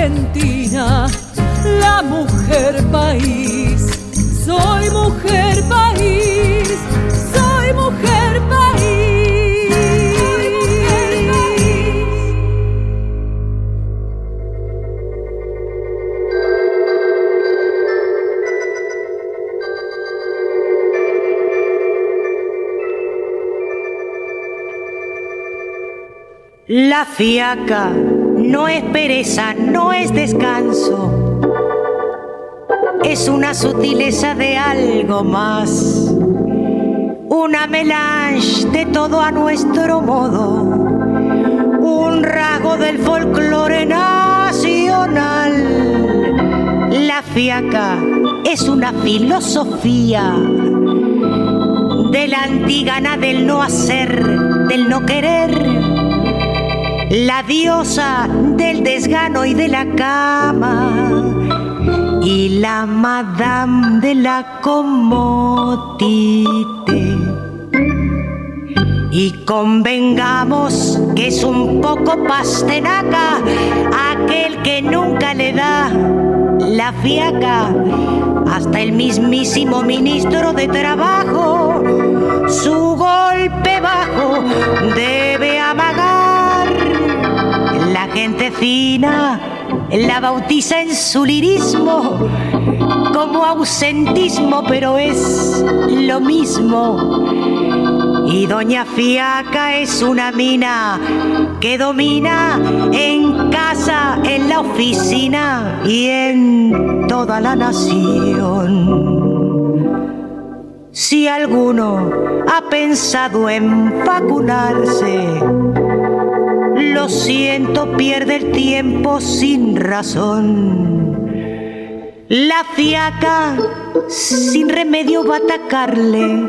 Argentina, la mujer país. Soy mujer país, soy mujer país. La fiaca no es pereza, no es descanso. Es una sutileza de algo más. Una melange de todo a nuestro modo. Un rasgo del folclore nacional. La fiaca es una filosofía de la antigana del no hacer, del no querer la diosa del desgano y de la cama, y la madame de la comodite. Y convengamos que es un poco pastenaca aquel que nunca le da la fiaca hasta el mismísimo ministro de Trabajo. Su golpe bajo debe la gente fina la bautiza en su lirismo como ausentismo, pero es lo mismo. Y Doña Fiaca es una mina que domina en casa, en la oficina y en toda la nación. Si alguno ha pensado en vacunarse, lo siento, pierde el tiempo sin razón. La fiaca sin remedio va a atacarle,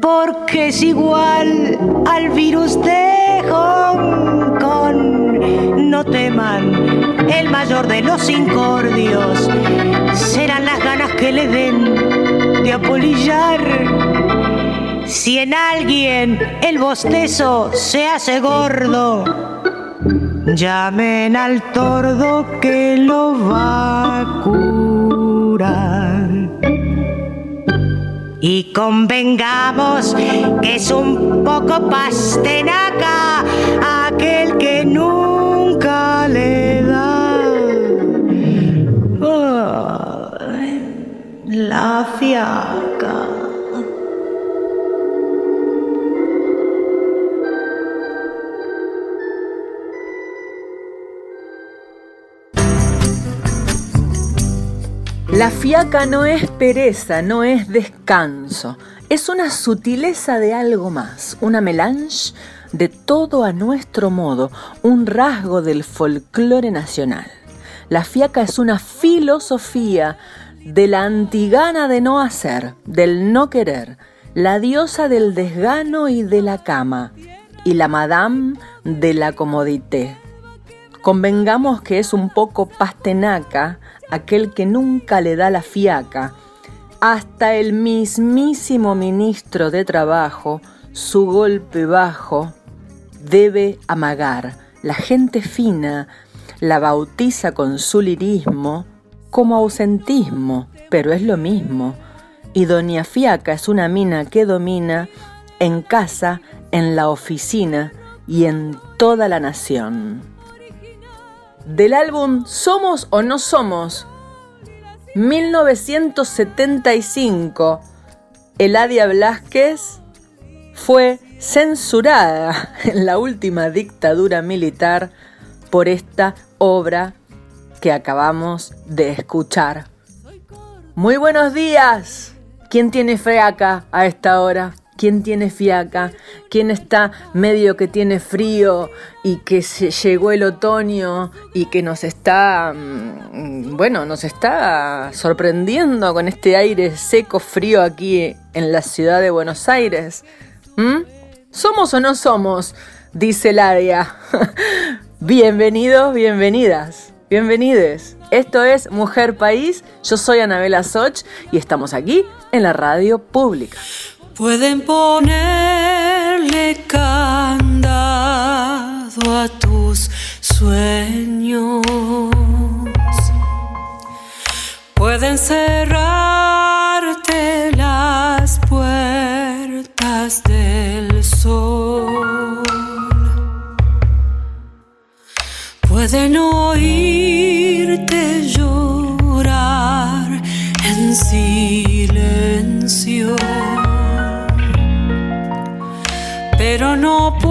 porque es igual al virus de Hong Kong. No teman, el mayor de los incordios serán las ganas que le den de apolillar si en alguien el bostezo se hace gordo, llamen al tordo que lo va a curar. Y convengamos que es un poco pastenaca aquel que nunca le da la fiaca. La fiaca no es pereza, no es descanso, es una sutileza de algo más, una melange de todo a nuestro modo, un rasgo del folclore nacional. La fiaca es una filosofía de la antigana de no hacer, del no querer, la diosa del desgano y de la cama, y la madame de la comodité. Convengamos que es un poco pastenaca aquel que nunca le da la fiaca, hasta el mismísimo ministro de Trabajo, su golpe bajo, debe amagar. La gente fina la bautiza con su lirismo como ausentismo, pero es lo mismo. Y Doña Fiaca es una mina que domina en casa, en la oficina y en toda la nación del álbum Somos o no somos, 1975, Eladia Blasquez fue censurada en la última dictadura militar por esta obra que acabamos de escuchar. Muy buenos días. ¿Quién tiene fe acá a esta hora? Quién tiene fiaca, quién está medio que tiene frío y que se llegó el otoño y que nos está, mm, bueno, nos está sorprendiendo con este aire seco, frío aquí en la ciudad de Buenos Aires. ¿Mm? ¿Somos o no somos? Dice Laria. Bienvenidos, bienvenidas, bienvenides. Esto es Mujer País, yo soy Anabela Soch y estamos aquí en la radio pública. Pueden ponerle candado a tus sueños. Pueden cerrarte las puertas del sol. Pueden oírte llorar en sí. no puedo.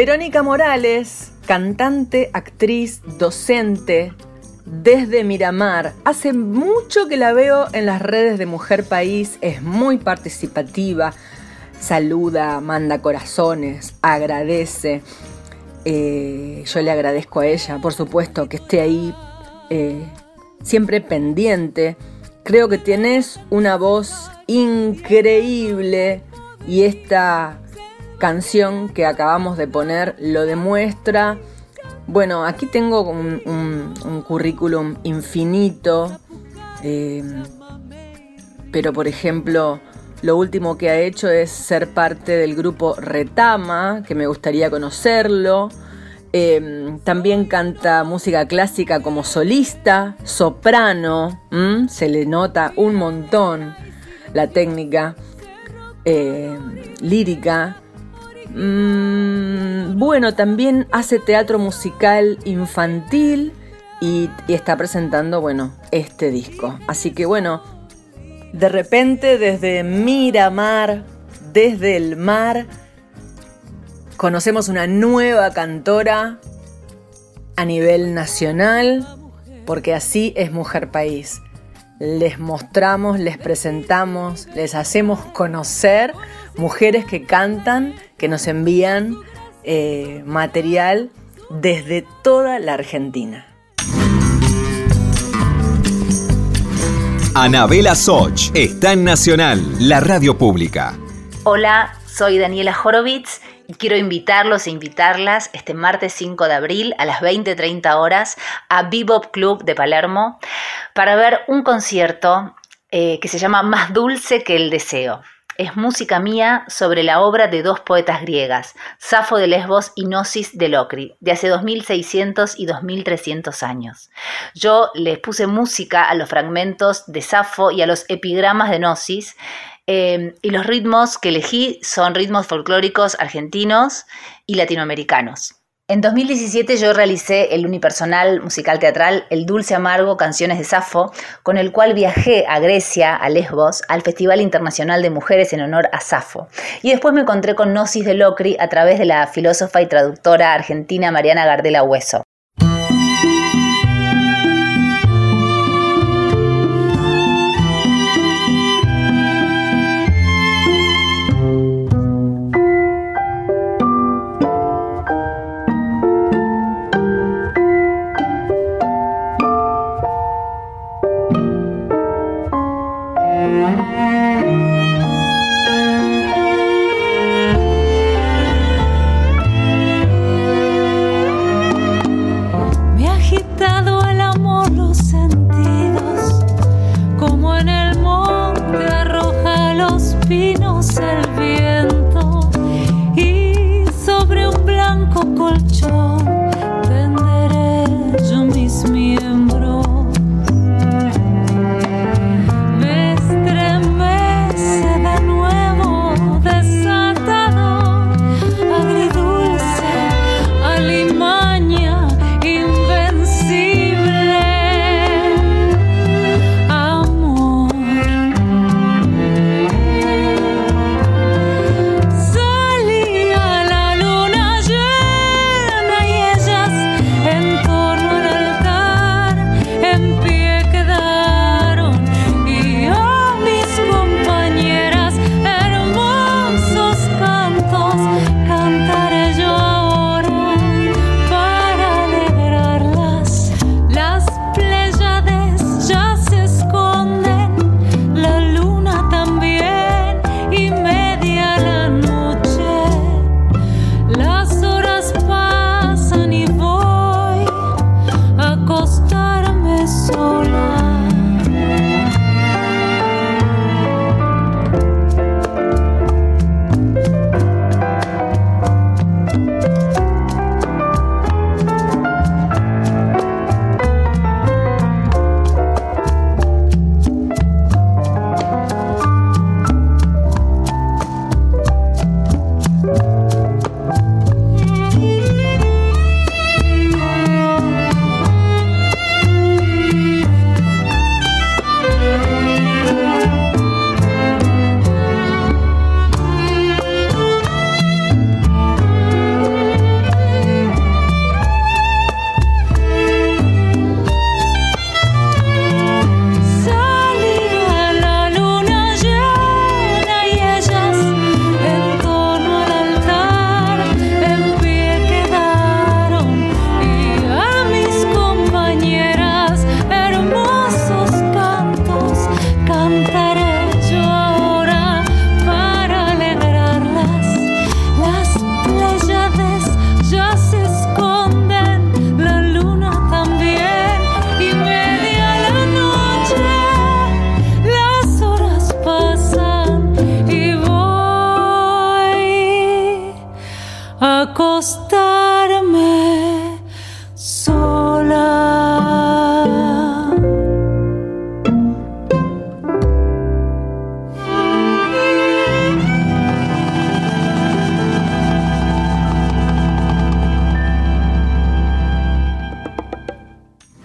Verónica Morales, cantante, actriz, docente, desde Miramar. Hace mucho que la veo en las redes de Mujer País, es muy participativa, saluda, manda corazones, agradece. Eh, yo le agradezco a ella, por supuesto, que esté ahí eh, siempre pendiente. Creo que tienes una voz increíble y esta canción que acabamos de poner lo demuestra. Bueno, aquí tengo un, currículum infinito, eh, pero por ejemplo, lo último que ha hecho es ser parte del grupo Retama, que me gustaría conocerlo. Eh, también canta música clásica como solista, soprano, se le nota un montón la técnica eh, lírica. Mm, bueno, también hace teatro musical infantil y, está presentando, bueno, este disco. Así que bueno, de repente desde Miramar, desde el mar, conocemos una nueva cantora a nivel nacional, porque así es Mujer País. Les mostramos, les presentamos, les hacemos conocer mujeres que cantan, que nos envían eh, material desde toda la Argentina. Anabela Soch está en Nacional, la radio pública. Hola, soy Daniela Horowitz y quiero invitarlos e invitarlas este martes 5 de abril a las 20.30 horas a Bebop Club de Palermo para ver un concierto eh, que se llama Más dulce que el deseo es música mía sobre la obra de dos poetas griegas, Safo de Lesbos y Gnosis de Locri, de hace 2600 y 2300 años. Yo les puse música a los fragmentos de Safo y a los epigramas de Gnosis, eh, y los ritmos que elegí son ritmos folclóricos argentinos y latinoamericanos. En 2017 yo realicé el unipersonal musical teatral El Dulce Amargo Canciones de Safo, con el cual viajé a Grecia, a Lesbos, al Festival Internacional de Mujeres en honor a Safo. Y después me encontré con Gnosis de Locri a través de la filósofa y traductora argentina Mariana Gardela Hueso.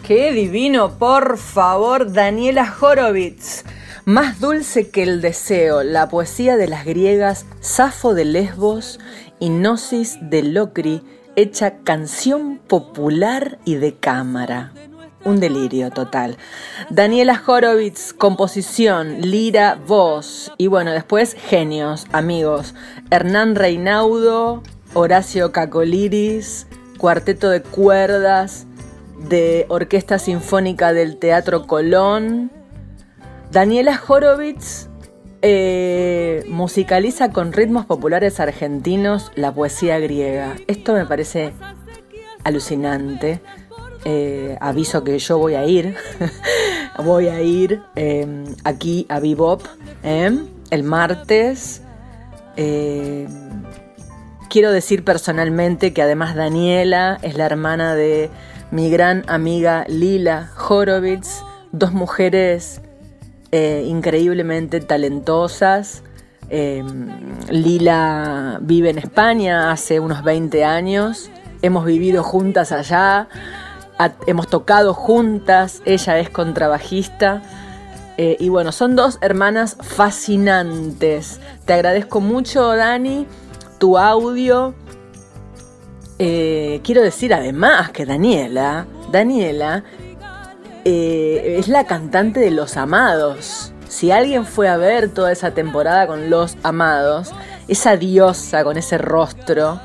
Qué divino, por favor, Daniela Horowitz. Más dulce que el deseo, la poesía de las griegas, Safo de Lesbos y Gnosis de Locri, hecha canción popular y de cámara. Un delirio total. Daniela Horowitz, composición, lira, voz. Y bueno, después genios, amigos. Hernán Reinaudo, Horacio Cacoliris, cuarteto de cuerdas de Orquesta Sinfónica del Teatro Colón. Daniela Horowitz eh, musicaliza con ritmos populares argentinos la poesía griega. Esto me parece alucinante. Eh, aviso que yo voy a ir. voy a ir em, aquí a Bebop em, el martes. Em, quiero decir personalmente que además Daniela es la hermana de mi gran amiga Lila Horowitz, dos mujeres eh, increíblemente talentosas. Lila vive en España hace unos 20 años, hemos vivido juntas allá, hemos tocado juntas, ella es contrabajista. Eh, y bueno, son dos hermanas fascinantes. Te agradezco mucho, Dani, tu audio. Eh, quiero decir además que Daniela, Daniela eh, es la cantante de Los Amados. Si alguien fue a ver toda esa temporada con Los Amados, esa diosa con ese rostro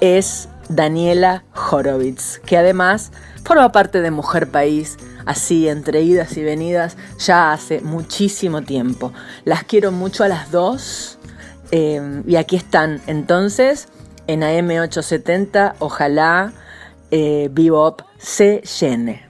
es Daniela Horowitz, que además forma parte de Mujer País, así entre idas y venidas, ya hace muchísimo tiempo. Las quiero mucho a las dos eh, y aquí están entonces en AM870, ojalá eh, Bebop se llene.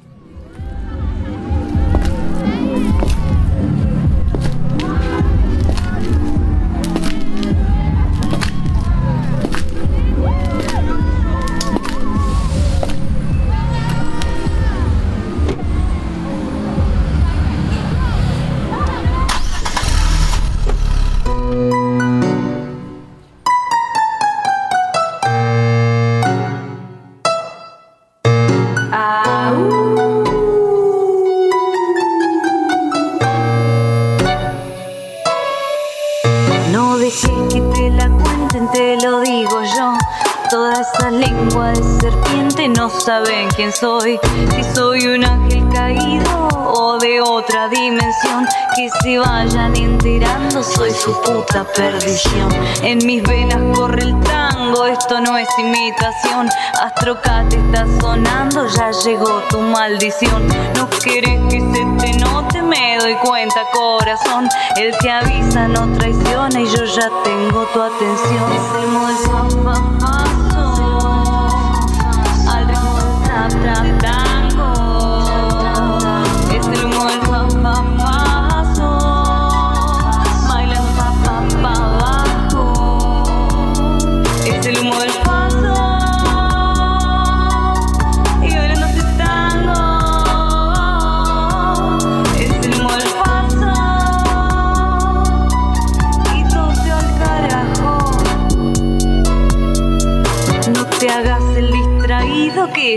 Quién soy, si soy un ángel caído o de otra dimensión, que se vayan enterando, soy su puta perdición. En mis venas corre el tango, esto no es imitación, Astrocat está sonando, ya llegó tu maldición. No quieres que se te note, me doy cuenta corazón, el que avisa no traiciona y yo ya tengo tu atención.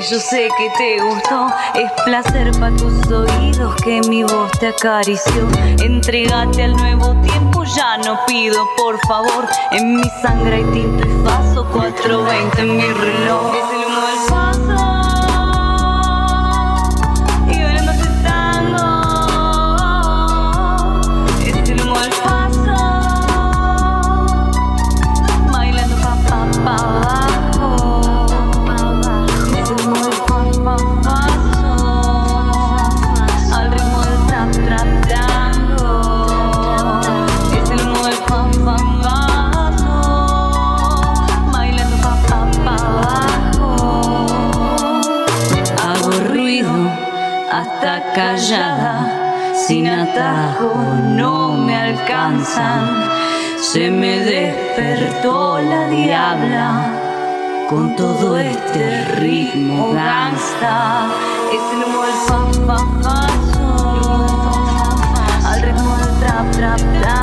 Yo sé que te gustó. Es placer para tus oídos que mi voz te acarició. Entrégate al nuevo tiempo, ya no pido por favor. En mi sangre hay tinto y paso 420 en mi reloj. Callada, sin atajo, no me alcanzan. Se me despertó la diabla con todo este ritmo gangsta. Es el fa, al ritmo del trap, trap, tango.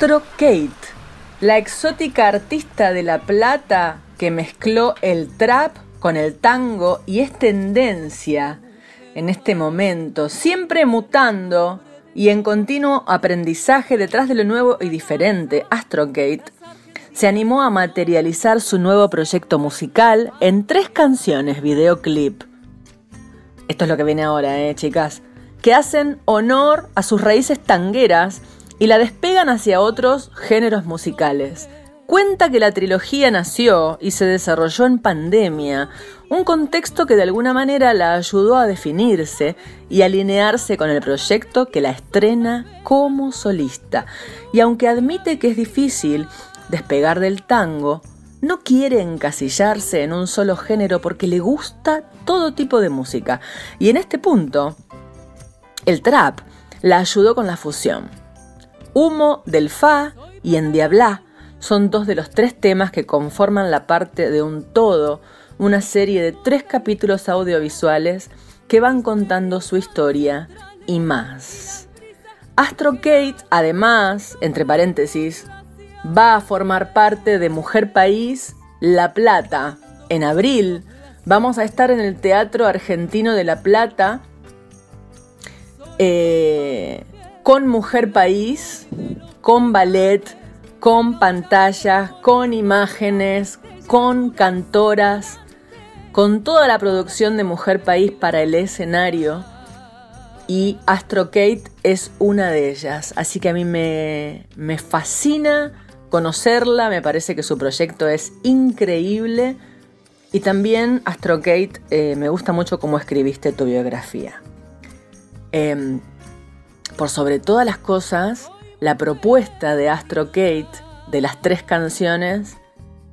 Astro Kate, la exótica artista de La Plata que mezcló el trap con el tango y es tendencia en este momento, siempre mutando y en continuo aprendizaje detrás de lo nuevo y diferente, Astrogate se animó a materializar su nuevo proyecto musical en tres canciones videoclip. Esto es lo que viene ahora, eh, chicas, que hacen honor a sus raíces tangueras y la despegan hacia otros géneros musicales. Cuenta que la trilogía nació y se desarrolló en pandemia, un contexto que de alguna manera la ayudó a definirse y alinearse con el proyecto que la estrena como solista. Y aunque admite que es difícil despegar del tango, no quiere encasillarse en un solo género porque le gusta todo tipo de música. Y en este punto, el trap la ayudó con la fusión. Humo del Fa y Endiablá son dos de los tres temas que conforman la parte de un todo, una serie de tres capítulos audiovisuales que van contando su historia y más. Astro Kate, además, entre paréntesis, va a formar parte de Mujer País La Plata. En abril vamos a estar en el Teatro Argentino de La Plata eh, con Mujer País, con ballet, con pantallas, con imágenes, con cantoras, con toda la producción de Mujer País para el escenario. Y Astro Kate es una de ellas. Así que a mí me, me fascina conocerla, me parece que su proyecto es increíble. Y también Astro Kate, eh, me gusta mucho cómo escribiste tu biografía. Em, por sobre todas las cosas, la propuesta de Astro Kate de las tres canciones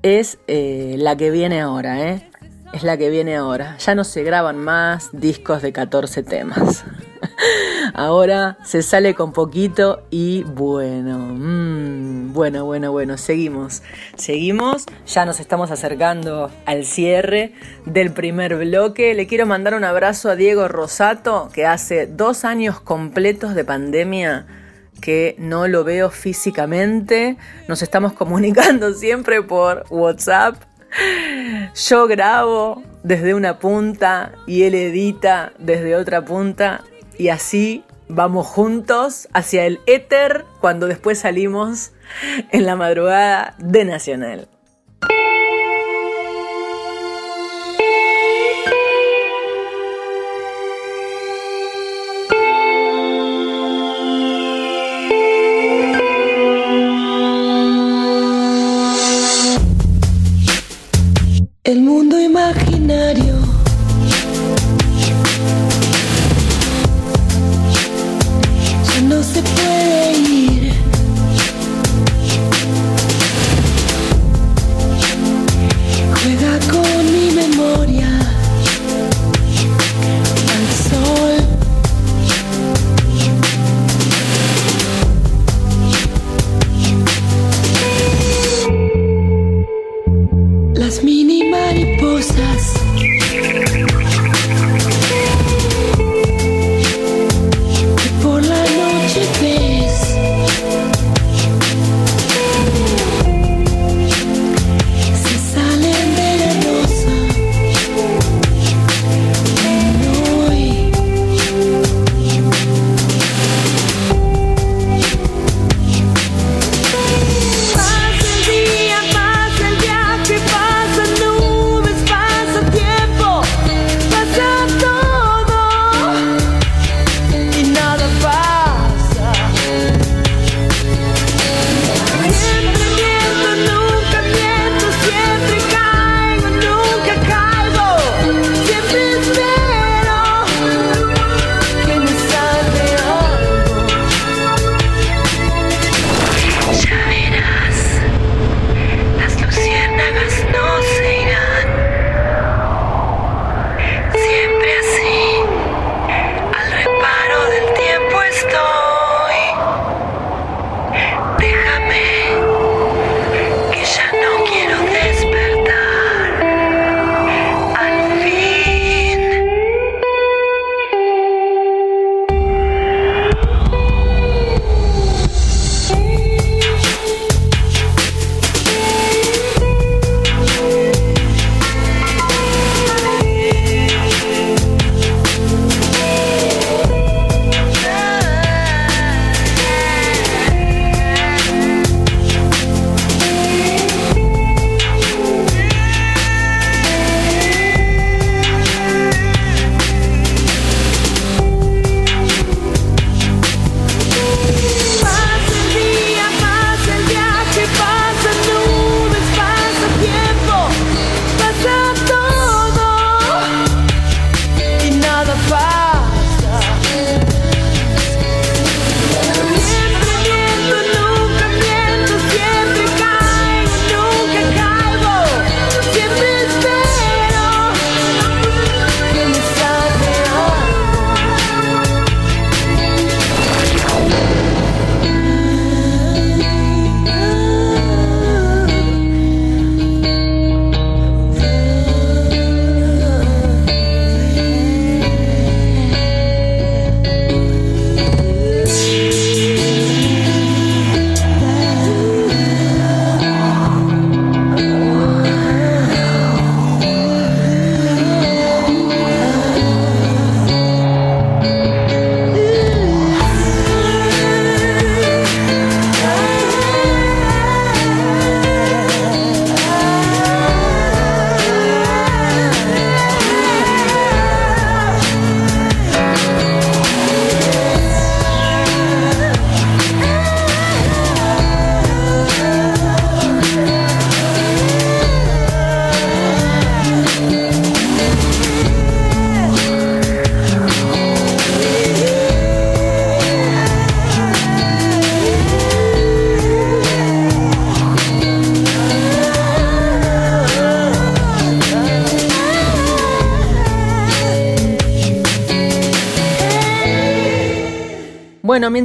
es eh, la que viene ahora, ¿eh? Es la que viene ahora. Ya no se graban más discos de 14 temas. ahora se sale con poquito y bueno, mm, bueno, bueno, bueno, seguimos. Seguimos, ya nos estamos acercando al cierre del primer bloque. Le quiero mandar un abrazo a Diego Rosato, que hace dos años completos de pandemia que no lo veo físicamente. Nos estamos comunicando siempre por WhatsApp. Yo grabo desde una punta y él edita desde otra punta y así vamos juntos hacia el éter cuando después salimos en la madrugada de Nacional. El mundo imaginario. Ya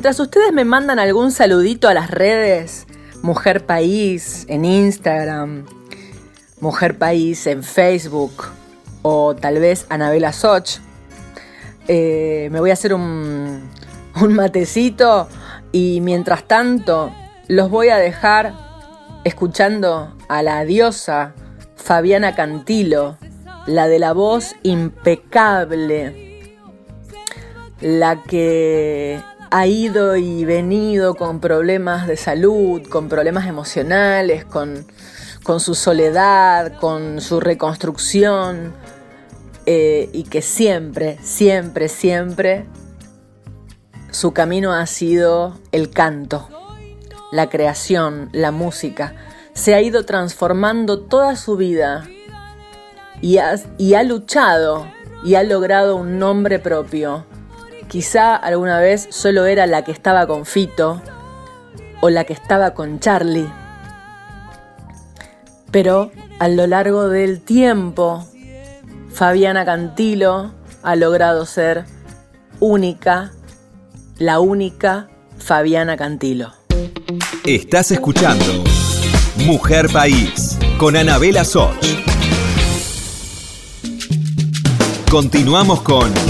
mientras ustedes me mandan algún saludito a las redes, Mujer País en Instagram, Mujer País en Facebook o tal vez Anabela Soch, eh, me voy a hacer un, un matecito y mientras tanto los voy a dejar escuchando a la diosa Fabiana Cantilo, la de la voz impecable, la que ha ido y venido con problemas de salud, con problemas emocionales, con, su soledad, con su reconstrucción, eh, y que siempre, siempre, siempre su camino ha sido el canto, la creación, la música. Se ha ido transformando toda su vida y y ha luchado y ha logrado un nombre propio Quizá alguna vez solo era la que estaba con Fito o la que estaba con Charlie. Pero a lo largo del tiempo, Fabiana Cantilo ha logrado ser única, la única Fabiana Cantilo. Estás escuchando Mujer País con Anabela Soch. Continuamos con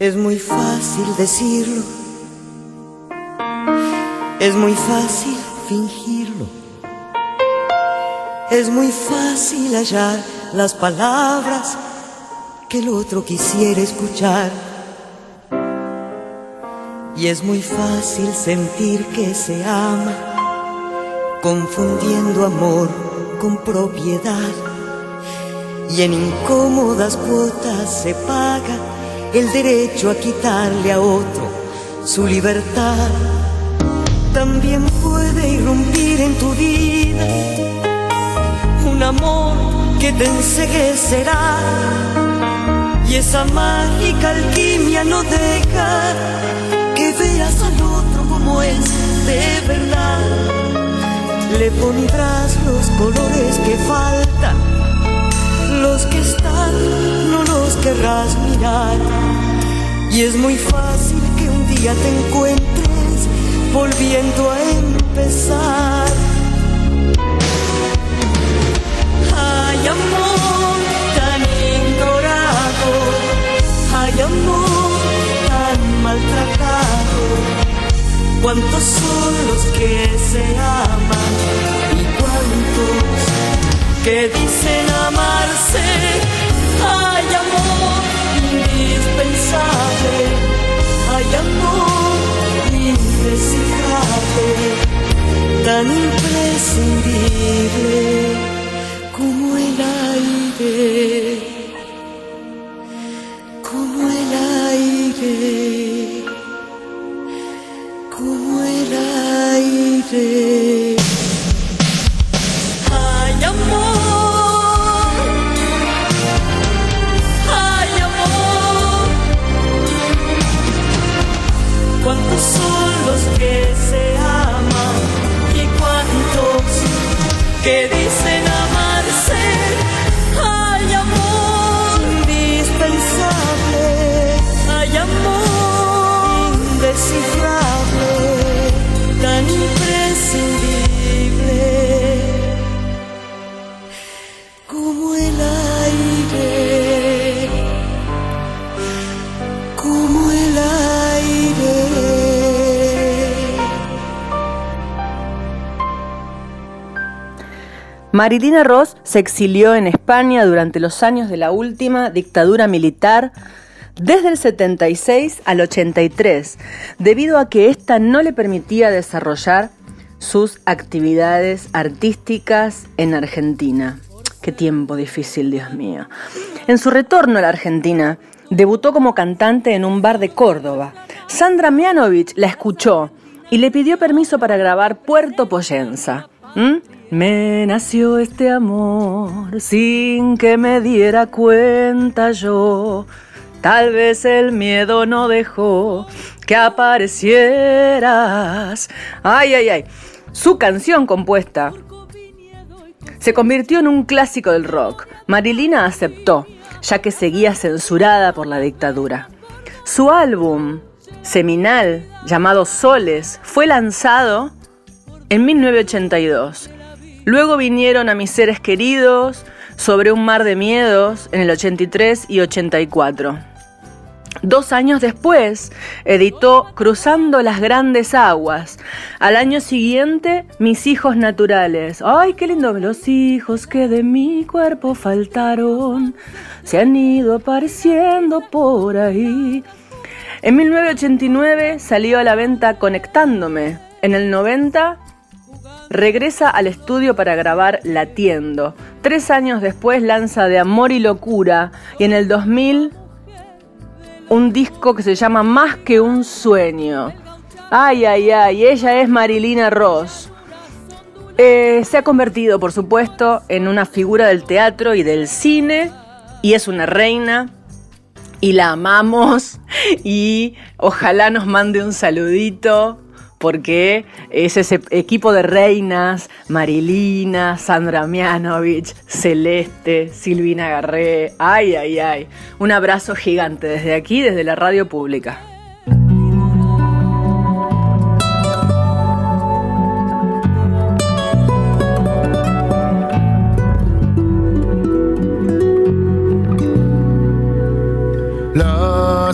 Es muy fácil decirlo, es muy fácil fingirlo, es muy fácil hallar las palabras que el otro quisiera escuchar. Y es muy fácil sentir que se ama, confundiendo amor con propiedad. Y en incómodas cuotas se paga el derecho a quitarle a otro su libertad. También puede irrumpir en tu vida un amor que te enseguecerá y esa mágica alquimia no deja que veas al otro como es de verdad. Le pondrás los colores que faltan, Y es muy fácil que un día te encuentres volviendo a empezar. Hay amor tan ignorado, hay amor tan maltratado. ¿Cuántos son los que se aman y cuántos que dicen amarse? Hay amor indispensable, hay amor indescifrable, tan imprescindible como el aire, como el aire, como el aire. Marilina Ross se exilió en España durante los años de la última dictadura militar desde el 76 al 83, debido a que ésta no le permitía desarrollar sus actividades artísticas en Argentina. Qué tiempo difícil, Dios mío. En su retorno a la Argentina, debutó como cantante en un bar de Córdoba. Sandra Mianovich la escuchó y le pidió permiso para grabar Puerto Poyenza. Me nació este amor sin que me diera cuenta yo. Tal vez el miedo no dejó que aparecieras. Ay, ay, ay. Su canción compuesta se convirtió en un clásico del rock. Marilina aceptó, ya que seguía censurada por la dictadura. Su álbum seminal, llamado Soles, fue lanzado en 1982. Luego vinieron a mis seres queridos, sobre un mar de miedos en el 83 y 84. Dos años después, editó Cruzando las grandes aguas. Al año siguiente, Mis hijos naturales. ¡Ay, qué lindo! Los hijos que de mi cuerpo faltaron se han ido apareciendo por ahí. En 1989 salió a la venta Conectándome. En el 90 regresa al estudio para grabar Latiendo. Tres años después lanza De Amor y Locura y en el 2000 un disco que se llama Más que un sueño. Ay, ay, ay, ella es Marilina Ross. Eh, se ha convertido, por supuesto, en una figura del teatro y del cine y es una reina y la amamos y ojalá nos mande un saludito porque es ese equipo de reinas, Marilina, Sandra Mianovich, Celeste, Silvina Garré, ay, ay, ay. Un abrazo gigante desde aquí, desde la radio pública. La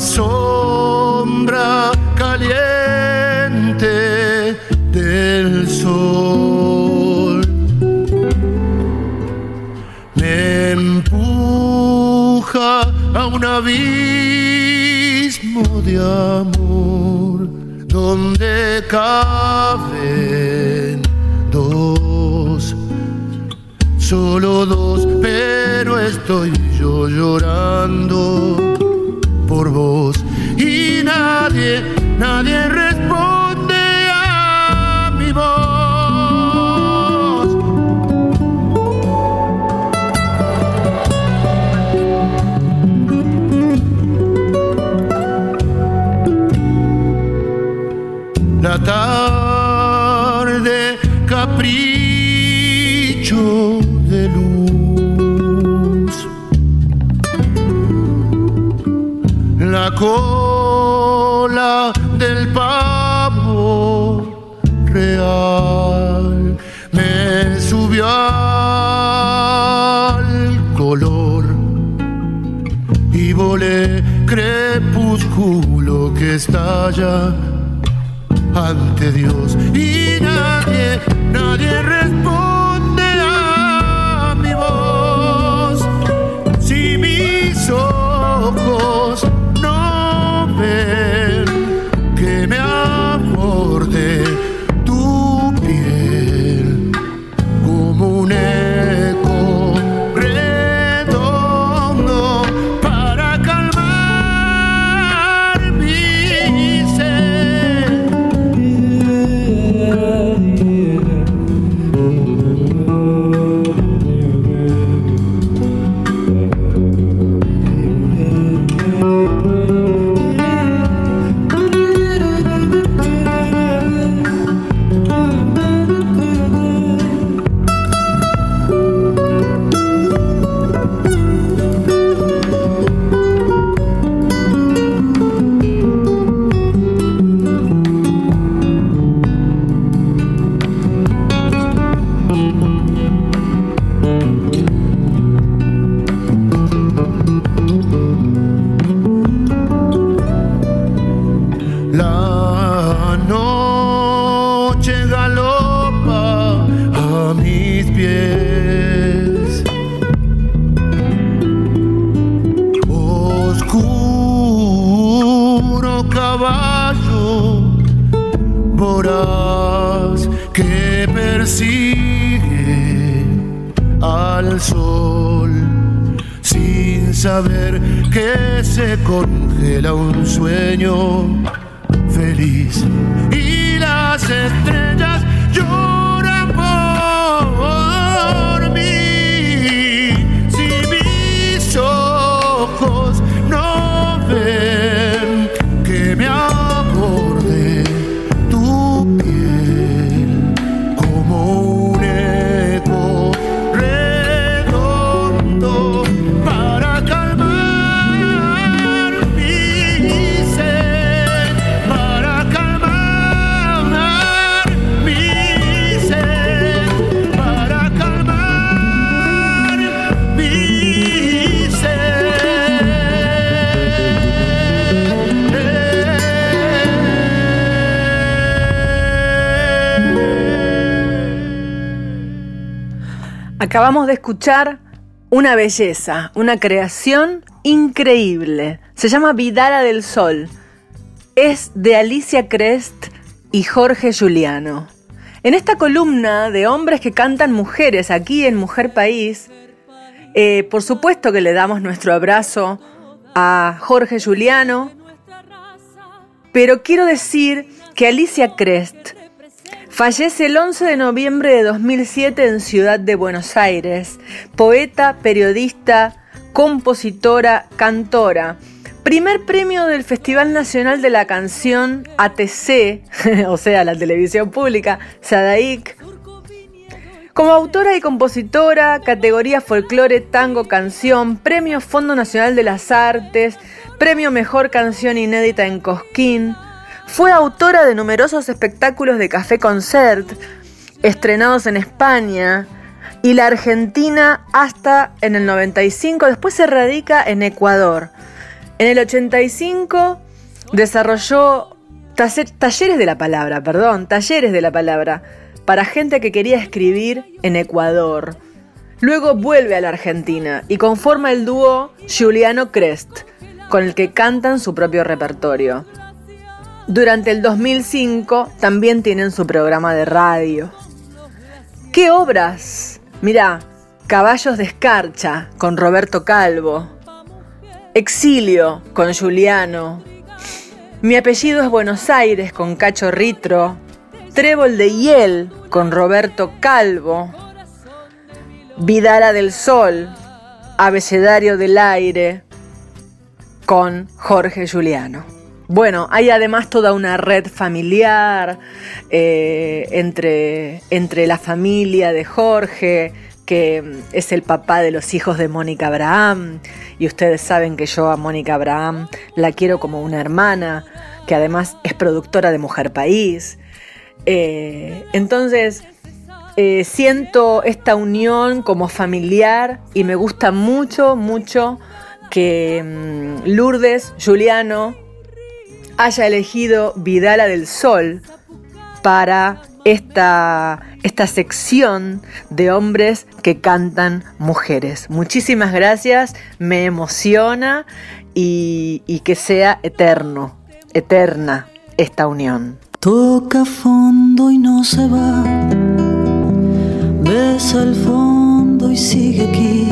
a un abismo de amor donde caben dos, solo dos, pero estoy yo llorando por vos. Y nadie, nadie responde La tarde capricho de luz. La cola del pavo real me subió al color y volé crepúsculo que estalla ante Dios. Y nadie, nadie responde que se congela un sueño feliz. Y las estrellas lloran Acabamos de escuchar una belleza, una creación increíble. Se llama Vidala del Sol. Es de Alicia Crest y Jorge Juliano. En esta columna de hombres que cantan mujeres aquí en Mujer País, eh, por supuesto que le damos nuestro abrazo a Jorge Juliano, pero quiero decir que Alicia Crest Fallece el 11 de noviembre de 2007 en Ciudad de Buenos Aires. Poeta, periodista, compositora, cantora. Primer premio del Festival Nacional de la Canción ATC, o sea, la televisión pública, Sadaic. Como autora y compositora, categoría folclore, tango, canción, premio Fondo Nacional de las Artes, premio Mejor Canción Inédita en Cosquín. Fue autora de numerosos espectáculos de café concert, estrenados en España y la Argentina hasta en el 95. Después se radica en Ecuador. En el 85 desarrolló talleres de la palabra, perdón, talleres de la palabra, para gente que quería escribir en Ecuador. Luego vuelve a la Argentina y conforma el dúo Juliano Crest, con el que cantan su propio repertorio. Durante el 2005 también tienen su programa de radio. ¿Qué obras? Mirá, Caballos de Escarcha con Roberto Calvo. Exilio con Juliano. Mi apellido es Buenos Aires con Cacho Ritro. Trébol de Hiel con Roberto Calvo. Vidala del Sol. Abecedario del Aire con Jorge Juliano. Bueno, hay además toda una red familiar eh, entre, entre la familia de Jorge, que es el papá de los hijos de Mónica Abraham, y ustedes saben que yo a Mónica Abraham la quiero como una hermana, que además es productora de Mujer País. Eh, entonces, eh, siento esta unión como familiar y me gusta mucho, mucho que mm, Lourdes, Juliano, haya elegido Vidala del Sol para esta, esta sección de hombres que cantan mujeres. Muchísimas gracias, me emociona y, que sea eterno, eterna esta unión. Toca fondo y no se va, besa el fondo y sigue aquí.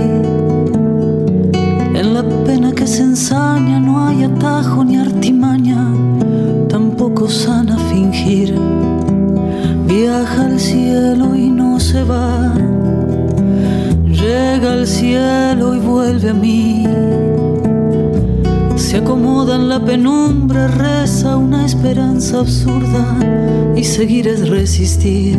En la pena que se ensaña no hay atajo ni artimaña, sana fingir. Viaja al cielo y no se va, llega al cielo y vuelve a mí. Se acomoda en la penumbra, reza una esperanza absurda y seguir es resistir.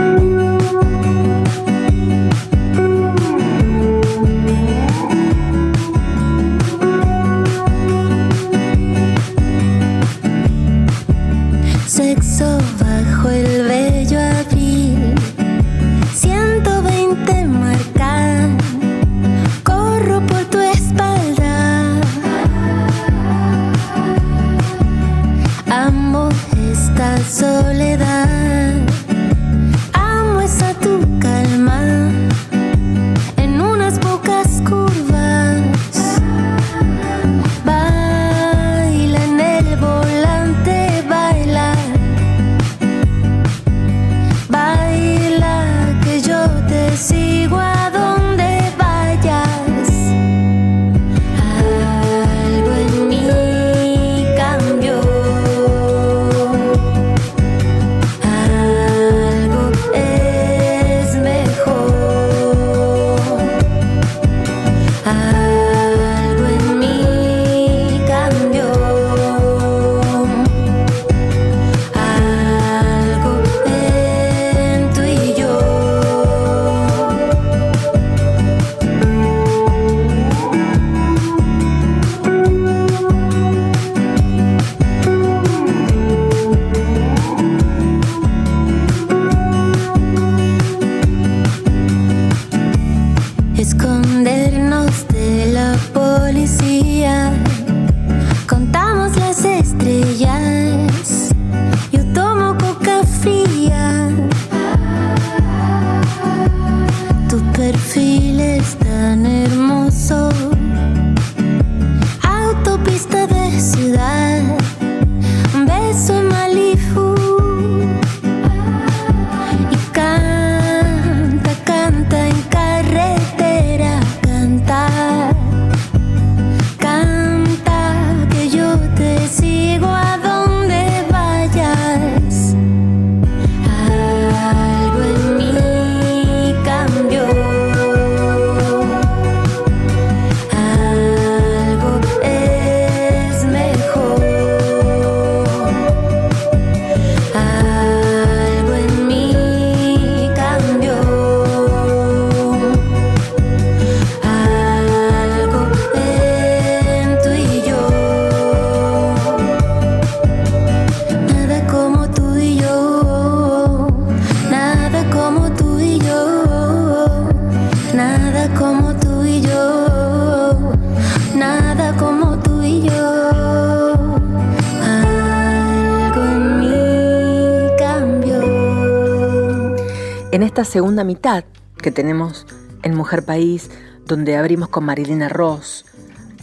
segunda mitad que tenemos en Mujer País, donde abrimos con Marilena Ross,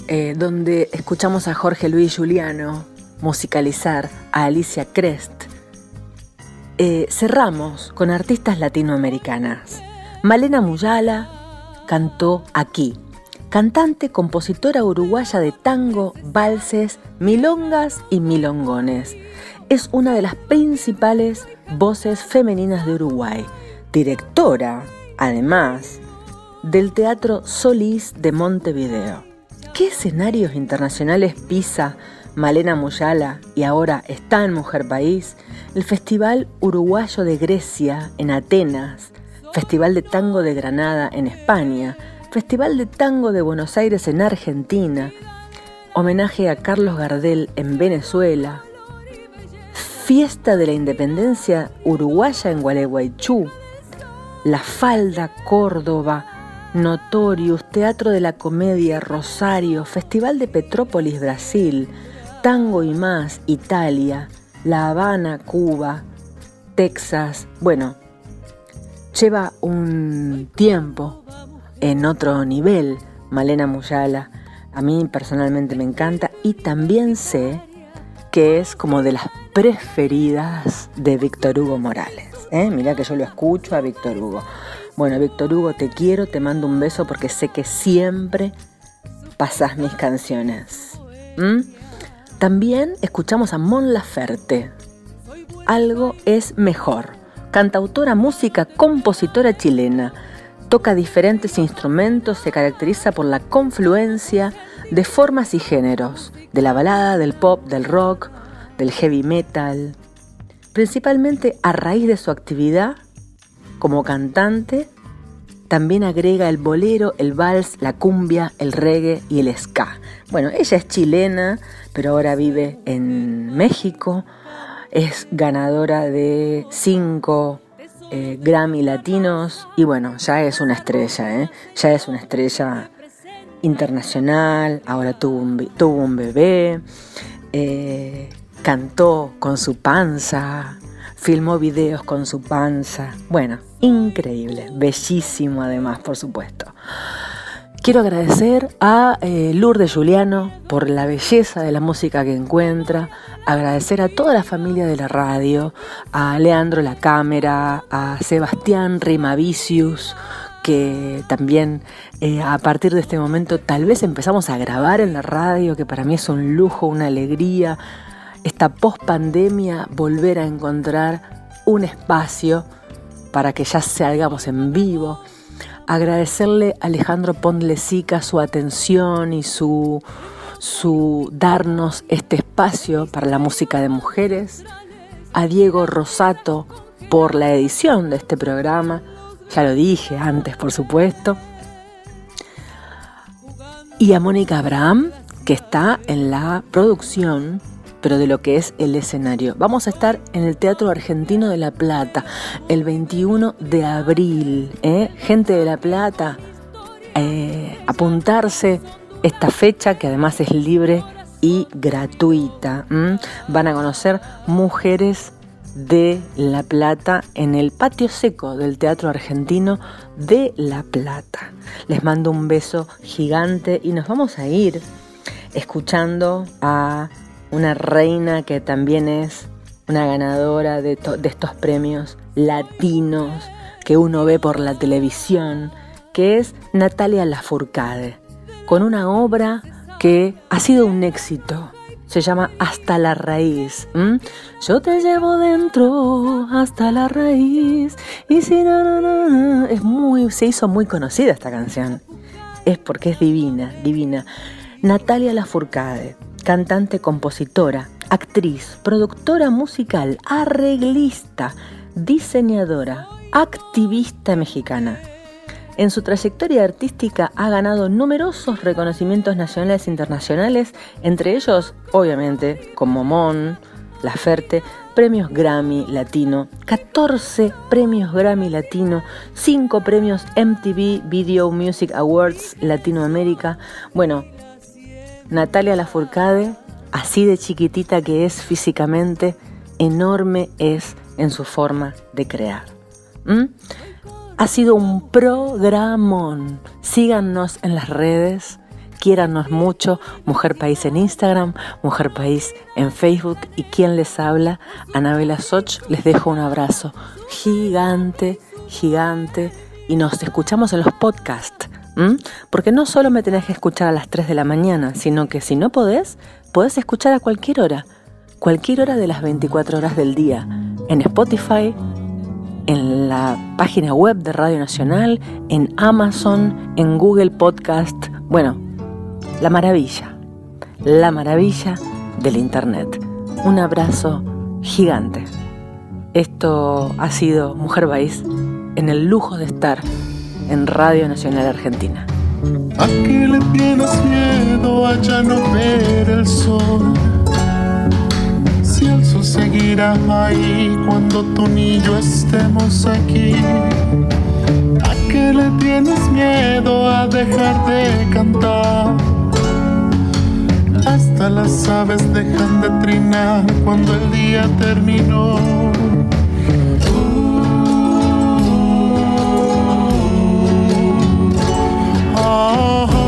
eh, donde escuchamos a Jorge Luis Juliano musicalizar a Alicia Crest, eh, cerramos con artistas latinoamericanas. Malena Muyala cantó aquí, cantante, compositora uruguaya de tango, valses, milongas y milongones. Es una de las principales voces femeninas de Uruguay directora, además, del Teatro Solís de Montevideo. ¿Qué escenarios internacionales pisa Malena Muyala y ahora está en Mujer País? El Festival Uruguayo de Grecia en Atenas, Festival de Tango de Granada en España, Festival de Tango de Buenos Aires en Argentina, homenaje a Carlos Gardel en Venezuela, Fiesta de la Independencia Uruguaya en Gualeguaychú, La Falda, Córdoba, Notorious, Teatro de la Comedia, Rosario, Festival de Petrópolis, Brasil, Tango y más, Italia, La Habana, Cuba, Texas, bueno, lleva un tiempo en otro nivel, Malena Muyala. A mí personalmente me encanta y también sé que es como de las preferidas de Víctor Hugo Morales. ¿Eh? Mira que yo lo escucho a Víctor Hugo. Bueno, Víctor Hugo, te quiero, te mando un beso porque sé que siempre pasas mis canciones. También escuchamos a Mon Laferte. Algo es mejor. Cantautora, música, compositora chilena Toca diferentes instrumentos, se caracteriza por la confluencia de formas y géneros, de la balada, del pop, del rock, del heavy metal. Principalmente a raíz de su actividad como cantante, también agrega el bolero, el vals, la cumbia, el reggae y el ska. Bueno, ella es chilena, pero ahora vive en México. Es ganadora de cinco eh, Grammy latinos y bueno, ya es una estrella, ¿eh? ya es una estrella internacional, ahora tuvo un, bebé, eh, cantó con su panza, filmó videos con su panza, bueno, increíble, bellísimo además, por supuesto. Quiero agradecer a eh, Lourdes Juliano por la belleza de la música que encuentra, agradecer a toda la familia de la radio, a Leandro La Cámara, a Sebastián Rimavicius, que también eh, a partir de este momento tal vez empezamos a grabar en la radio, que para mí es un lujo, una alegría, esta post pandemia volver a encontrar un espacio para que ya salgamos en vivo. Agradecerle a Alejandro Pondlesica su atención y su, su darnos este espacio para la música de mujeres, a Diego Rosato por la edición de este programa, ya lo dije antes por supuesto, y a Mónica Abraham, que está en la producción pero de lo que es el escenario. Vamos a estar en el Teatro Argentino de La Plata el 21 de abril. ¿eh? Gente de La Plata, eh, apuntarse esta fecha que además es libre y gratuita. Van a conocer mujeres de La Plata en el patio seco del Teatro Argentino de La Plata. Les mando un beso gigante y nos vamos a ir escuchando a una reina que también es una ganadora de, estos premios latinos que uno ve por la televisión, que es Natalia Lafourcade, con una obra que ha sido un éxito. Se llama Hasta la raíz. Yo te llevo dentro hasta la raíz. Y si no, es muy, se hizo muy conocida esta canción. Es porque es divina, divina. Natalia Lafourcade cantante, compositora, actriz, productora musical, arreglista, diseñadora, activista mexicana. En su trayectoria artística ha ganado numerosos reconocimientos nacionales e internacionales, entre ellos, obviamente, como Mon, La Ferte, premios Grammy Latino, 14 premios Grammy Latino, 5 premios MTV Video Music Awards Latinoamérica. Bueno, Natalia Lafourcade, así de chiquitita que es físicamente, enorme es en su forma de crear. ¿Mm? Ha sido un programón. Síganos en las redes, quiéranos mucho. Mujer País en Instagram, Mujer País en Facebook. Y quien les habla, Anabela Soch, les dejo un abrazo gigante, gigante. Y nos escuchamos en los podcasts ¿m? Porque no solo me tenés que escuchar a las 3 de la mañana, sino que si no podés, podés escuchar a cualquier hora, cualquier hora de las 24 horas del día, en Spotify, en la página web de Radio Nacional, en Amazon, en Google Podcast. Bueno, la maravilla, la maravilla del Internet. Un abrazo gigante. Esto ha sido Mujer País en el lujo de estar en Radio Nacional Argentina. ¿A qué le tienes miedo a ya no ver el sol? Si el sol seguirá ahí cuando tú ni yo estemos aquí. ¿A qué le tienes miedo a dejar de cantar? Hasta las aves dejan de trinar cuando el día terminó. ¿A